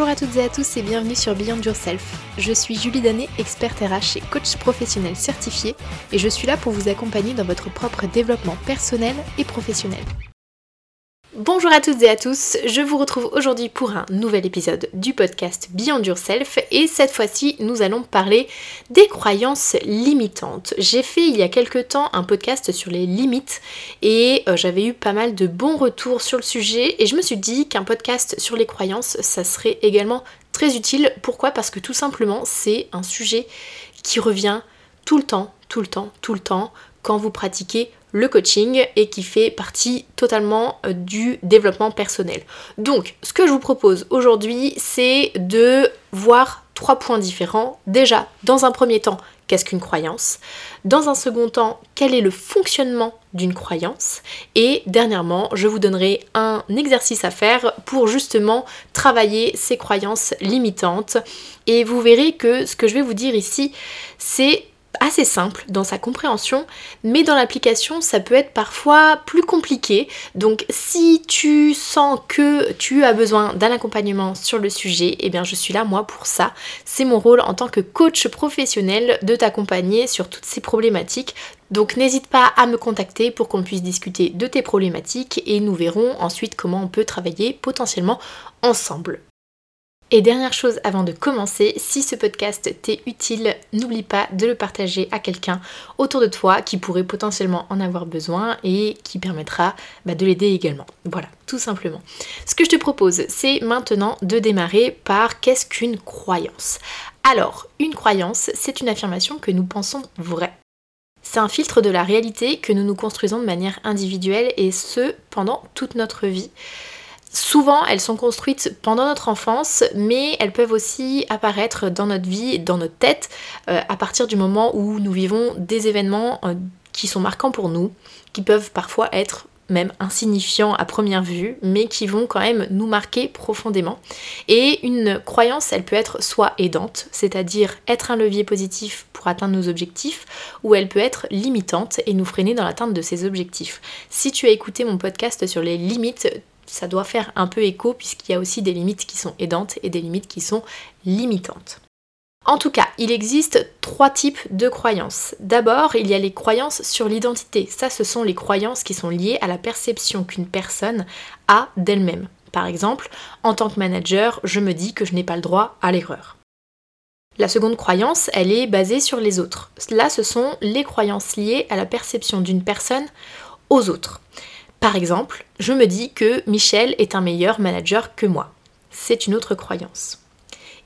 Bonjour à toutes et à tous et bienvenue sur Beyond Yourself. Je suis Julie Danet, experte RH et coach professionnel certifié et je suis là pour vous accompagner dans votre propre développement personnel et professionnel. Bonjour à toutes et à tous, je vous retrouve aujourd'hui pour un nouvel épisode du podcast Beyond Yourself et cette fois-ci nous allons parler des croyances limitantes. J'ai fait il y a quelques temps un podcast sur les limites et euh, j'avais eu pas mal de bons retours sur le sujet et je me suis dit qu'un podcast sur les croyances ça serait également très utile. Pourquoi? Parce que tout simplement c'est un sujet qui revient tout le temps, tout le temps, tout le temps quand vous pratiquez le coaching et qui fait partie totalement euh, du développement personnel. Donc, ce que je vous propose aujourd'hui, c'est de voir trois points différents. Déjà, dans un premier temps, qu'est-ce qu'une croyance? Dans un second temps, quel est le fonctionnement d'une croyance? Et dernièrement, je vous donnerai un exercice à faire pour justement travailler ces croyances limitantes. Et vous verrez que ce que je vais vous dire ici, c'est assez simple dans sa compréhension, mais dans l'application ça peut être parfois plus compliqué. Donc si tu sens que tu as besoin d'un accompagnement sur le sujet, eh bien je suis là moi pour ça. C'est mon rôle en tant que coach professionnel de t'accompagner sur toutes ces problématiques. Donc n'hésite pas à me contacter pour qu'on puisse discuter de tes problématiques et nous verrons ensuite comment on peut travailler potentiellement ensemble. Et dernière chose avant de commencer, si ce podcast t'est utile, n'oublie pas de le partager à quelqu'un autour de toi qui pourrait potentiellement en avoir besoin et qui permettra bah, de l'aider également. Voilà, tout simplement. Ce que je te propose, c'est maintenant de démarrer par qu'est-ce qu'une croyance? Alors, une croyance, c'est une affirmation que nous pensons vraie. C'est un filtre de la réalité que nous nous construisons de manière individuelle et ce pendant toute notre vie. Souvent, elles sont construites pendant notre enfance, mais elles peuvent aussi apparaître dans notre vie, dans notre tête, euh, à partir du moment où nous vivons des événements euh, qui sont marquants pour nous, qui peuvent parfois être même insignifiants à première vue, mais qui vont quand même nous marquer profondément. Et une croyance, elle peut être soit aidante, c'est-à-dire être un levier positif pour atteindre nos objectifs, ou elle peut être limitante et nous freiner dans l'atteinte de ces objectifs. Si tu as écouté mon podcast sur les limites, ça doit faire un peu écho puisqu'il y a aussi des limites qui sont aidantes et des limites qui sont limitantes. En tout cas, il existe trois types de croyances. D'abord, il y a les croyances sur l'identité. Ça, ce sont les croyances qui sont liées à la perception qu'une personne a d'elle-même. Par exemple, en tant que manager, je me dis que je n'ai pas le droit à l'erreur. La seconde croyance, elle est basée sur les autres. Là, ce sont les croyances liées à la perception d'une personne aux autres. Par exemple, je me dis que Michel est un meilleur manager que moi. C'est une autre croyance.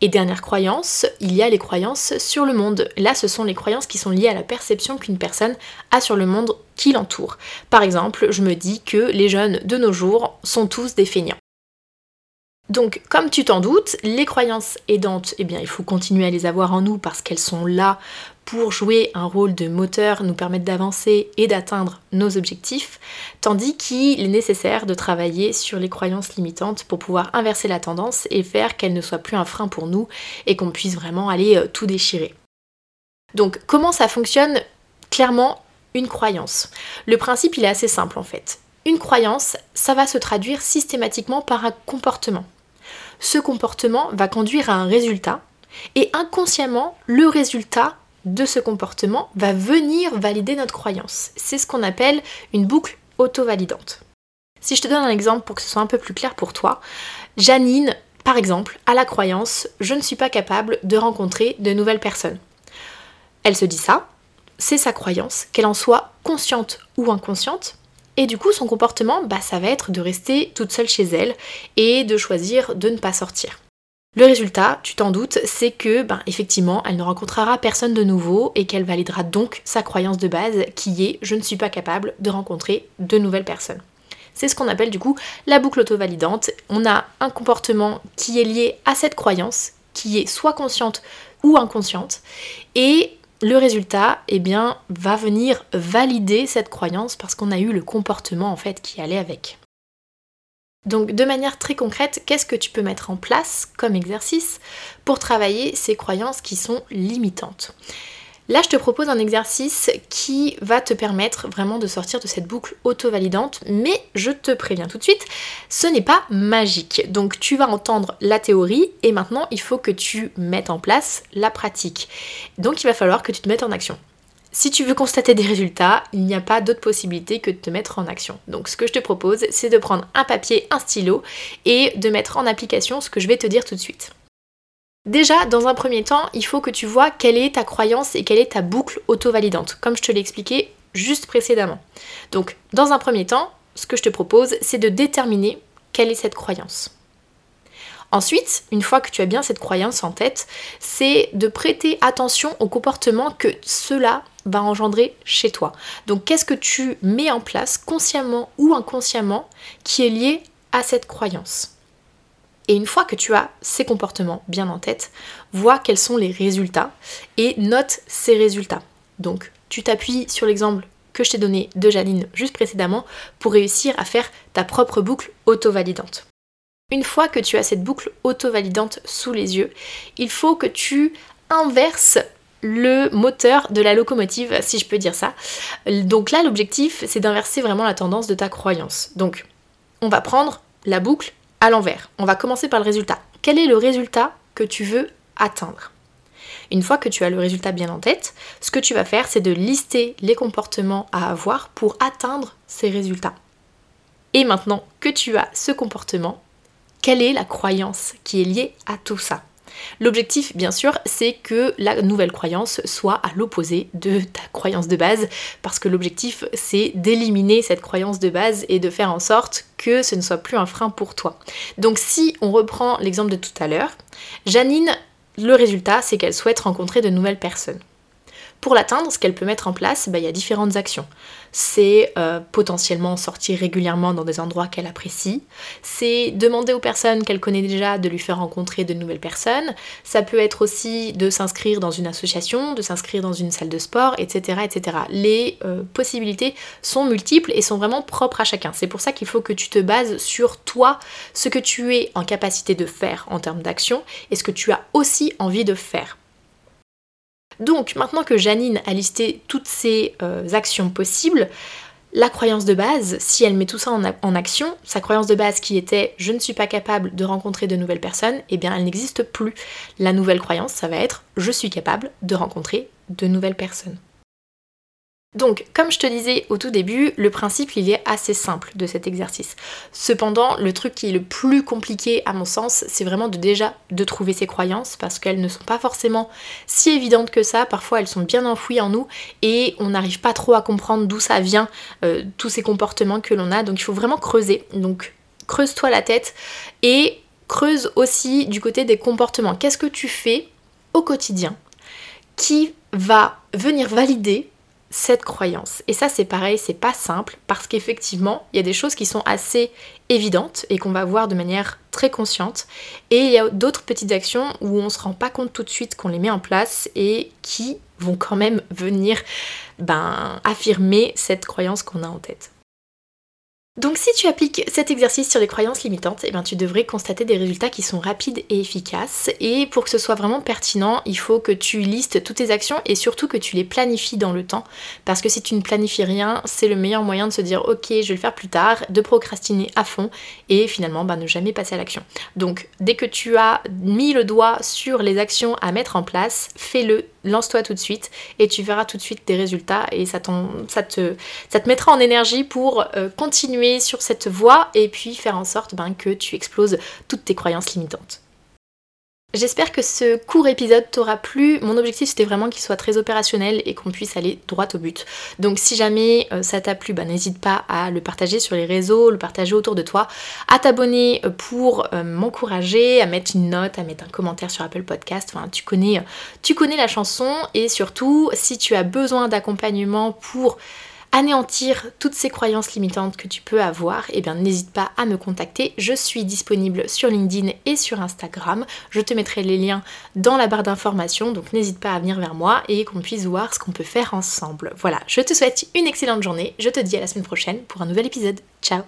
Et dernière croyance, il y a les croyances sur le monde. Là, ce sont les croyances qui sont liées à la perception qu'une personne a sur le monde qui l'entoure. Par exemple, je me dis que les jeunes de nos jours sont tous des feignants. Donc, comme tu t'en doutes, les croyances aidantes, eh bien, il faut continuer à les avoir en nous parce qu'elles sont là pour jouer un rôle de moteur, nous permettre d'avancer et d'atteindre nos objectifs, tandis qu'il est nécessaire de travailler sur les croyances limitantes pour pouvoir inverser la tendance et faire qu'elles ne soient plus un frein pour nous et qu'on puisse vraiment aller euh, tout déchirer. Donc comment ça fonctionne? Clairement, une croyance. Le principe, il est assez simple en fait. Une croyance, ça va se traduire systématiquement par un comportement. Ce comportement va conduire à un résultat et inconsciemment, le résultat de ce comportement va venir valider notre croyance. C'est ce qu'on appelle une boucle auto-validante. Si je te donne un exemple pour que ce soit un peu plus clair pour toi, Janine, par exemple, a la croyance je ne suis pas capable de rencontrer de nouvelles personnes. Elle se dit ça, c'est sa croyance, qu'elle en soit consciente ou inconsciente, et du coup son comportement, bah, ça va être de rester toute seule chez elle et de choisir de ne pas sortir. Le résultat, tu t'en doutes, c'est que, ben, effectivement, elle ne rencontrera personne de nouveau et qu'elle validera donc sa croyance de base qui est je ne suis pas capable de rencontrer de nouvelles personnes. C'est ce qu'on appelle du coup la boucle auto-validante. On a un comportement qui est lié à cette croyance, qui est soit consciente ou inconsciente, et le résultat, eh va venir valider cette croyance parce qu'on a eu le comportement en fait qui allait avec. Donc de manière très concrète, qu'est-ce que tu peux mettre en place comme exercice pour travailler ces croyances qui sont limitantes? Là, je te propose un exercice qui va te permettre vraiment de sortir de cette boucle auto-validante, mais je te préviens tout de suite, ce n'est pas magique. Donc tu vas entendre la théorie et maintenant il faut que tu mettes en place la pratique. Donc il va falloir que tu te mettes en action. Si tu veux constater des résultats, il n'y a pas d'autre possibilité que de te mettre en action. Donc ce que je te propose, c'est de prendre un papier, un stylo et de mettre en application ce que je vais te dire tout de suite. Déjà, dans un premier temps, il faut que tu vois quelle est ta croyance et quelle est ta boucle auto-validante, comme je te l'ai expliqué juste précédemment. Donc, dans un premier temps, ce que je te propose, c'est de déterminer quelle est cette croyance. Ensuite, une fois que tu as bien cette croyance en tête, c'est de prêter attention au comportement que cela va engendrer chez toi. Donc qu'est-ce que tu mets en place consciemment ou inconsciemment qui est lié à cette croyance? Et une fois que tu as ces comportements bien en tête, vois quels sont les résultats et note ces résultats. Donc, tu t'appuies sur l'exemple que je t'ai donné de Janine juste précédemment pour réussir à faire ta propre boucle auto-validante. Une fois que tu as cette boucle auto-validante sous les yeux, il faut que tu inverses le moteur de la locomotive, si je peux dire ça. Donc là, l'objectif, c'est d'inverser vraiment la tendance de ta croyance. Donc, on va prendre la boucle à l'envers. On va commencer par le résultat. Quel est le résultat que tu veux atteindre? Une fois que tu as le résultat bien en tête, ce que tu vas faire, c'est de lister les comportements à avoir pour atteindre ces résultats. Et maintenant que tu as ce comportement, quelle est la croyance qui est liée à tout ça? L'objectif, bien sûr, c'est que la nouvelle croyance soit à l'opposé de ta croyance de base, parce que l'objectif, c'est d'éliminer cette croyance de base et de faire en sorte que ce ne soit plus un frein pour toi. Donc si on reprend l'exemple de tout à l'heure, Janine, le résultat, c'est qu'elle souhaite rencontrer de nouvelles personnes. Pour l'atteindre, ce qu'elle peut mettre en place, bah, il y a différentes actions. C'est euh, potentiellement sortir régulièrement dans des endroits qu'elle apprécie. C'est demander aux personnes qu'elle connaît déjà de lui faire rencontrer de nouvelles personnes. Ça peut être aussi de s'inscrire dans une association, de s'inscrire dans une salle de sport, etc. etc. Les euh, possibilités sont multiples et sont vraiment propres à chacun. C'est pour ça qu'il faut que tu te bases sur toi, ce que tu es en capacité de faire en termes d'action et ce que tu as aussi envie de faire. Donc maintenant que Janine a listé toutes ces euh, actions possibles, la croyance de base, si elle met tout ça en, action, sa croyance de base qui était je ne suis pas capable de rencontrer de nouvelles personnes, eh bien elle n'existe plus. La nouvelle croyance, ça va être je suis capable de rencontrer de nouvelles personnes. Donc, comme je te disais au tout début, le principe il est assez simple de cet exercice. Cependant, le truc qui est le plus compliqué à mon sens, c'est vraiment de déjà de trouver ses croyances parce qu'elles ne sont pas forcément si évidentes que ça. Parfois, elles sont bien enfouies en nous et on n'arrive pas trop à comprendre d'où ça vient, euh, tous ces comportements que l'on a. Donc, il faut vraiment creuser. Donc, creuse-toi la tête et creuse aussi du côté des comportements. Qu'est-ce que tu fais au quotidien qui va venir valider cette croyance. Et ça c'est pareil, c'est pas simple parce qu'effectivement, il y a des choses qui sont assez évidentes et qu'on va voir de manière très consciente et il y a d'autres petites actions où on se rend pas compte tout de suite qu'on les met en place et qui vont quand même venir ben, affirmer cette croyance qu'on a en tête. Donc si tu appliques cet exercice sur les croyances limitantes, eh bien, tu devrais constater des résultats qui sont rapides et efficaces. Et pour que ce soit vraiment pertinent, il faut que tu listes toutes tes actions et surtout que tu les planifies dans le temps. Parce que si tu ne planifies rien, c'est le meilleur moyen de se dire ok, je vais le faire plus tard, de procrastiner à fond et finalement bah, ne jamais passer à l'action. Donc dès que tu as mis le doigt sur les actions à mettre en place, fais-le lance-toi tout de suite et tu verras tout de suite des résultats et ça, ça, te, ça te mettra en énergie pour euh, continuer sur cette voie et puis faire en sorte ben, que tu exploses toutes tes croyances limitantes. J'espère que ce court épisode t'aura plu. Mon objectif c'était vraiment qu'il soit très opérationnel et qu'on puisse aller droit au but. Donc si jamais euh, ça t'a plu, bah, n'hésite pas à le partager sur les réseaux, le partager autour de toi, à t'abonner euh, pour euh, m'encourager, à mettre une note, à mettre un commentaire sur Apple Podcast. Enfin, tu connais, tu connais la chanson et surtout si tu as besoin d'accompagnement pour anéantir toutes ces croyances limitantes que tu peux avoir, eh bien n'hésite pas à me contacter. Je suis disponible sur LinkedIn et sur Instagram. Je te mettrai les liens dans la barre d'informations, donc n'hésite pas à venir vers moi et qu'on puisse voir ce qu'on peut faire ensemble. Voilà, je te souhaite une excellente journée. Je te dis à la semaine prochaine pour un nouvel épisode. Ciao